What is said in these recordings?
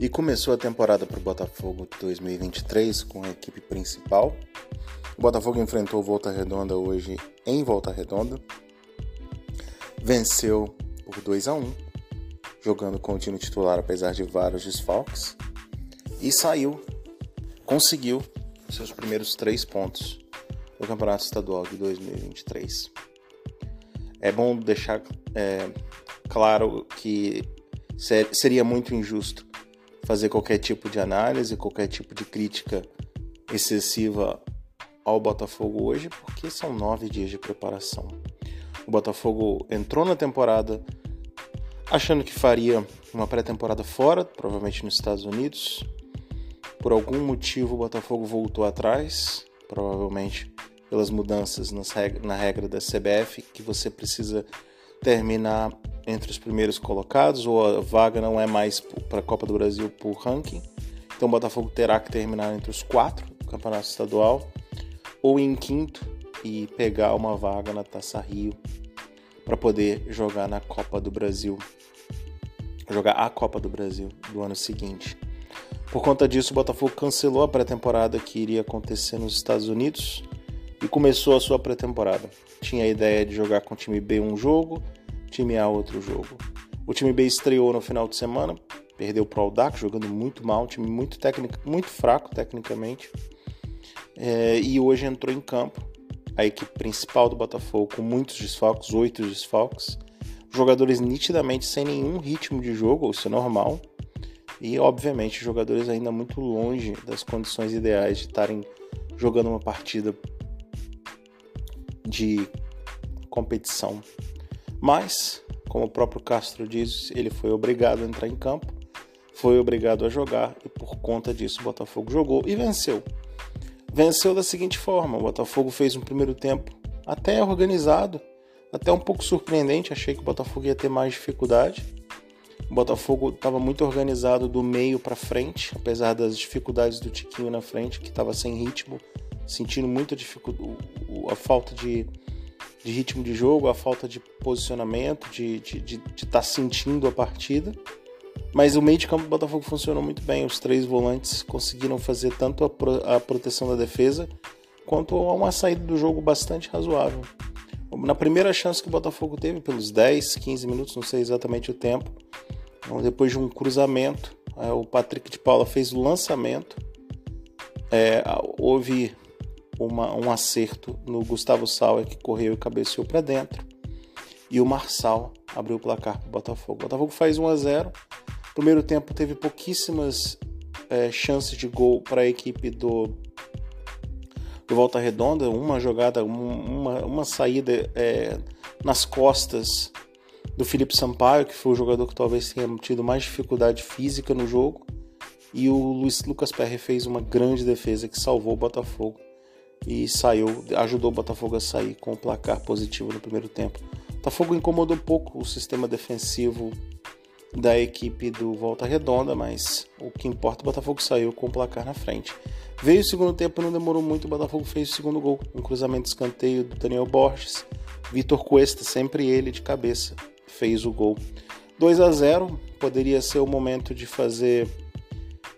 E começou a temporada para o Botafogo 2023 com a equipe principal. O Botafogo enfrentou Volta Redonda hoje em Volta Redonda. Venceu por 2 a 1 jogando com o time titular apesar de vários desfalques. E saiu, conseguiu seus primeiros três pontos no Campeonato Estadual de 2023. É bom deixar é, claro que seria muito injusto fazer qualquer tipo de análise, qualquer tipo de crítica excessiva ao Botafogo hoje, porque são nove dias de preparação. O Botafogo entrou na temporada achando que faria uma pré-temporada fora, provavelmente nos Estados Unidos. Por algum motivo, o Botafogo voltou atrás, provavelmente pelas mudanças na regra da CBF, que você precisa terminar entre os primeiros colocados, ou a vaga não é mais para a Copa do Brasil por ranking. Então o Botafogo terá que terminar entre os quatro do Campeonato Estadual, ou em quinto e pegar uma vaga na Taça Rio para poder jogar na Copa do Brasil, jogar a Copa do Brasil do ano seguinte. Por conta disso, o Botafogo cancelou a pré-temporada que iria acontecer nos Estados Unidos e começou a sua pré-temporada. Tinha a ideia de jogar com o time B um jogo, time A outro jogo. O time B estreou no final de semana, perdeu para o Audax, jogando muito mal, um time muito técnico, muito fraco tecnicamente. É, e hoje entrou em campo a equipe principal do Botafogo com muitos desfalques, oito desfalques, jogadores nitidamente sem nenhum ritmo de jogo, isso é normal, e obviamente jogadores ainda muito longe das condições ideais de estarem jogando uma partida de competição mas, como o próprio Castro diz, ele foi obrigado a entrar em campo, foi obrigado a jogar e por conta disso o Botafogo jogou e venceu. Venceu da seguinte forma: o Botafogo fez um primeiro tempo até organizado, até um pouco surpreendente. Achei que o Botafogo ia ter mais dificuldade. O Botafogo estava muito organizado do meio para frente, apesar das dificuldades do Tiquinho na frente, que estava sem ritmo, sentindo muito a, a falta de de ritmo de jogo, a falta de posicionamento, de estar de, de, de tá sentindo a partida. Mas o meio de campo do Botafogo funcionou muito bem. Os três volantes conseguiram fazer tanto a, pro, a proteção da defesa quanto uma saída do jogo bastante razoável. Na primeira chance que o Botafogo teve, pelos 10, 15 minutos, não sei exatamente o tempo, então, depois de um cruzamento, é, o Patrick de Paula fez o lançamento. É, houve uma, um acerto no Gustavo Sauer, que correu e cabeceou para dentro. E o Marçal abriu o placar para o Botafogo. O Botafogo faz 1 a 0 Primeiro tempo teve pouquíssimas é, chances de gol para a equipe do, do Volta Redonda. Uma jogada, uma, uma saída é, nas costas do Felipe Sampaio, que foi o jogador que talvez tenha tido mais dificuldade física no jogo. E o Luiz Lucas Perry fez uma grande defesa que salvou o Botafogo e saiu, ajudou o Botafogo a sair com o placar positivo no primeiro tempo. O Botafogo incomodou um pouco o sistema defensivo da equipe do Volta Redonda, mas o que importa, o Botafogo saiu com o placar na frente. Veio o segundo tempo, não demorou muito, o Botafogo fez o segundo gol, um cruzamento de escanteio do Daniel Borges. Vitor Cuesta, sempre ele de cabeça, fez o gol. 2 a 0 poderia ser o momento de fazer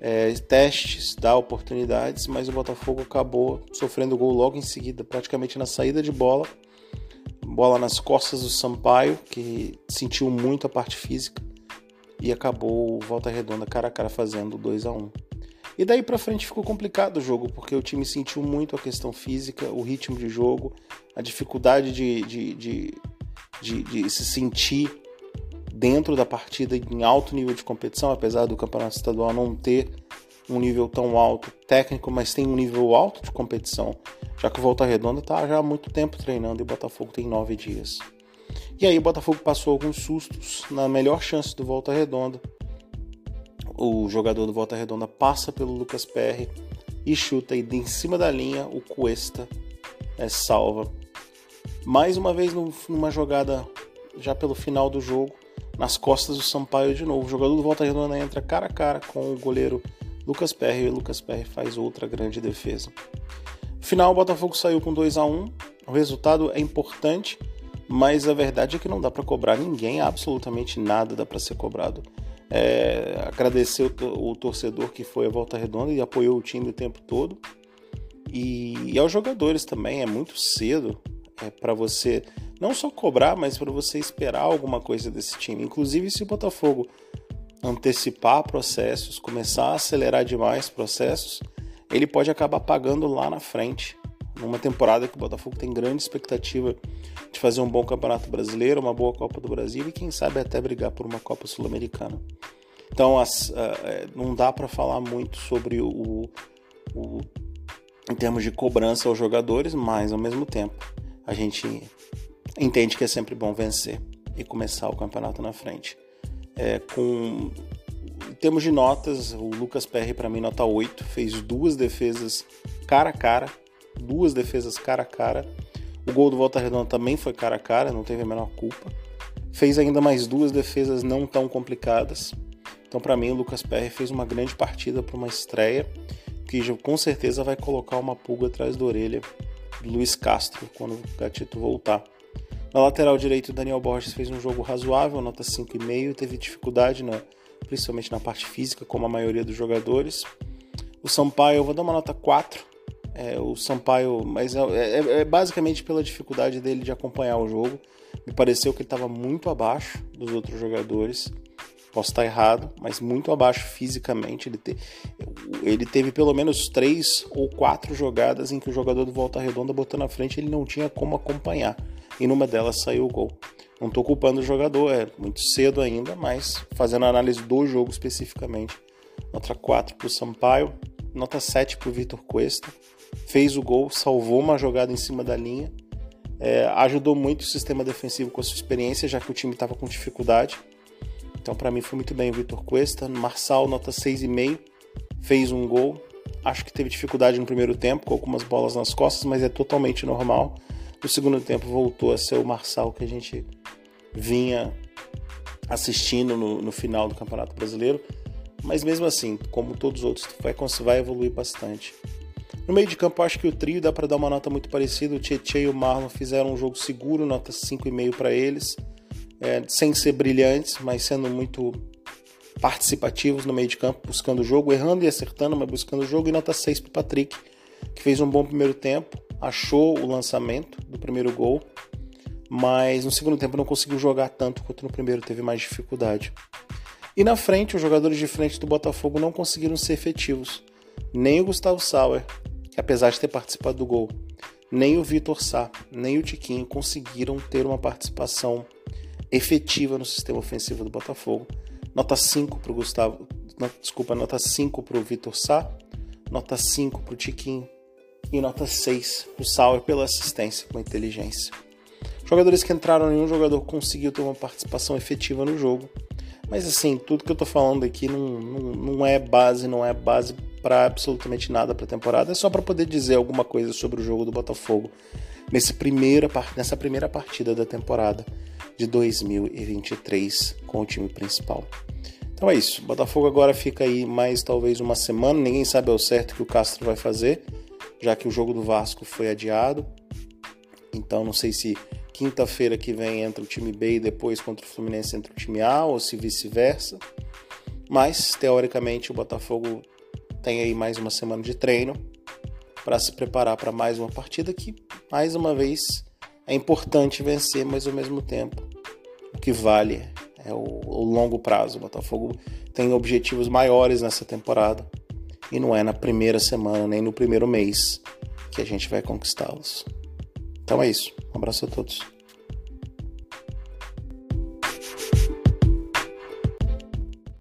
é, testes, dar oportunidades, mas o Botafogo acabou sofrendo gol logo em seguida, praticamente na saída de bola. Bola nas costas do Sampaio, que sentiu muito a parte física e acabou Volta Redonda cara a cara fazendo 2 a 1 E daí para frente ficou complicado o jogo, porque o time sentiu muito a questão física, o ritmo de jogo, a dificuldade de, de, de, de, de se sentir dentro da partida em alto nível de competição, apesar do campeonato estadual não ter um nível tão alto técnico, mas tem um nível alto de competição, já que o Volta Redonda está já há muito tempo treinando e o Botafogo tem nove dias. E aí o Botafogo passou alguns sustos na melhor chance do Volta Redonda. O jogador do Volta Redonda passa pelo Lucas Perry e chuta e de em cima da linha o Cuesta é, salva. Mais uma vez numa jogada já pelo final do jogo, nas costas do Sampaio de novo. O jogador do Volta Redonda entra cara a cara com o goleiro Lucas Perry e Lucas Perry faz outra grande defesa. Final, o Botafogo saiu com 2 a 1 O resultado é importante, mas a verdade é que não dá para cobrar ninguém, absolutamente nada dá para ser cobrado. É, agradecer o, o, torcedor que foi a volta redonda e apoiou o time o tempo todo. E, e aos jogadores também, é muito cedo é, para você não só cobrar, mas para você esperar alguma coisa desse time. Inclusive, se o Botafogo antecipar processos, começar a acelerar demais processos, ele pode acabar pagando lá na frente. Numa temporada que o Botafogo tem grande expectativa de fazer um bom campeonato brasileiro, uma boa Copa do Brasil e quem sabe até brigar por uma Copa Sul-Americana. Então as, uh, não dá para falar muito sobre o, o, em termos de cobrança aos jogadores, mas ao mesmo tempo a gente entende que é sempre bom vencer e começar o campeonato na frente. É, com em termos de notas, o Lucas Perry para mim nota 8, fez duas defesas cara a cara, duas defesas cara a cara. O gol do Volta Redonda também foi cara a cara, não teve a menor culpa. Fez ainda mais duas defesas não tão complicadas. Então, para mim, o Lucas Perry fez uma grande partida para uma estreia que com certeza vai colocar uma pulga atrás da orelha Luiz Castro quando o Gatito voltar. Na lateral direito, Daniel Borges fez um jogo razoável, nota 5,5, teve dificuldade, na, principalmente na parte física, como a maioria dos jogadores. O Sampaio, eu vou dar uma nota 4. É, o Sampaio, mas é, é, é, basicamente pela dificuldade dele de acompanhar o jogo. Me pareceu que ele estava muito abaixo dos outros jogadores. Posso estar errado, mas muito abaixo fisicamente. Ele, te, ele teve pelo menos três ou quatro jogadas em que o jogador do Volta Redonda botou na frente ele não tinha como acompanhar e numa delas saiu o gol. Não estou culpando o jogador, é muito cedo ainda, mas fazendo a análise do jogo especificamente. Nota 4 para o Sampaio, nota 7 para o Vitor Cuesta. Fez o gol, salvou uma jogada em cima da linha. É, ajudou muito o sistema defensivo com a sua experiência, já que o time estava com dificuldade. Então, para mim, foi muito bem o Vitor Cuesta. Marçal, nota 6,5. Fez um gol. Acho que teve dificuldade no primeiro tempo, com algumas bolas nas costas, mas é totalmente normal. No segundo tempo voltou a ser o Marçal que a gente vinha assistindo no, no final do Campeonato Brasileiro. Mas mesmo assim, como todos os outros, vai, vai evoluir bastante. No meio de campo, acho que o trio dá para dar uma nota muito parecida. O Tietchan e o Marlon fizeram um jogo seguro, nota 5,5 para eles, é, sem ser brilhantes, mas sendo muito participativos no meio de campo, buscando o jogo, errando e acertando, mas buscando o jogo. E nota 6 para o Patrick, que fez um bom primeiro tempo, achou o lançamento do primeiro gol, mas no segundo tempo não conseguiu jogar tanto quanto no primeiro, teve mais dificuldade. E na frente, os jogadores de frente do Botafogo não conseguiram ser efetivos. Nem o Gustavo Sauer, que apesar de ter participado do gol, nem o Vitor Sá, nem o Tiquinho conseguiram ter uma participação efetiva no sistema ofensivo do Botafogo. Nota 5 para o Gustavo, desculpa, nota 5 para o Vitor Sá, nota 5 para o Tiquinho, e nota 6 o Sauer pela assistência com inteligência. Jogadores que entraram, nenhum jogador conseguiu ter uma participação efetiva no jogo. Mas assim, tudo que eu tô falando aqui não, não, não é base, não é base para absolutamente nada para a temporada. É só para poder dizer alguma coisa sobre o jogo do Botafogo nesse primeira, nessa primeira partida da temporada de 2023 com o time principal. Então é isso. Botafogo agora fica aí mais talvez uma semana. Ninguém sabe ao certo o que o Castro vai fazer já que o jogo do Vasco foi adiado. Então não sei se quinta-feira que vem entra o time B e depois contra o Fluminense entra o time A ou se vice-versa. Mas teoricamente o Botafogo tem aí mais uma semana de treino para se preparar para mais uma partida que mais uma vez é importante vencer, mas ao mesmo tempo o que vale é o, o longo prazo. O Botafogo tem objetivos maiores nessa temporada e não é na primeira semana nem no primeiro mês que a gente vai conquistá-los. Então é isso. Um abraço a todos.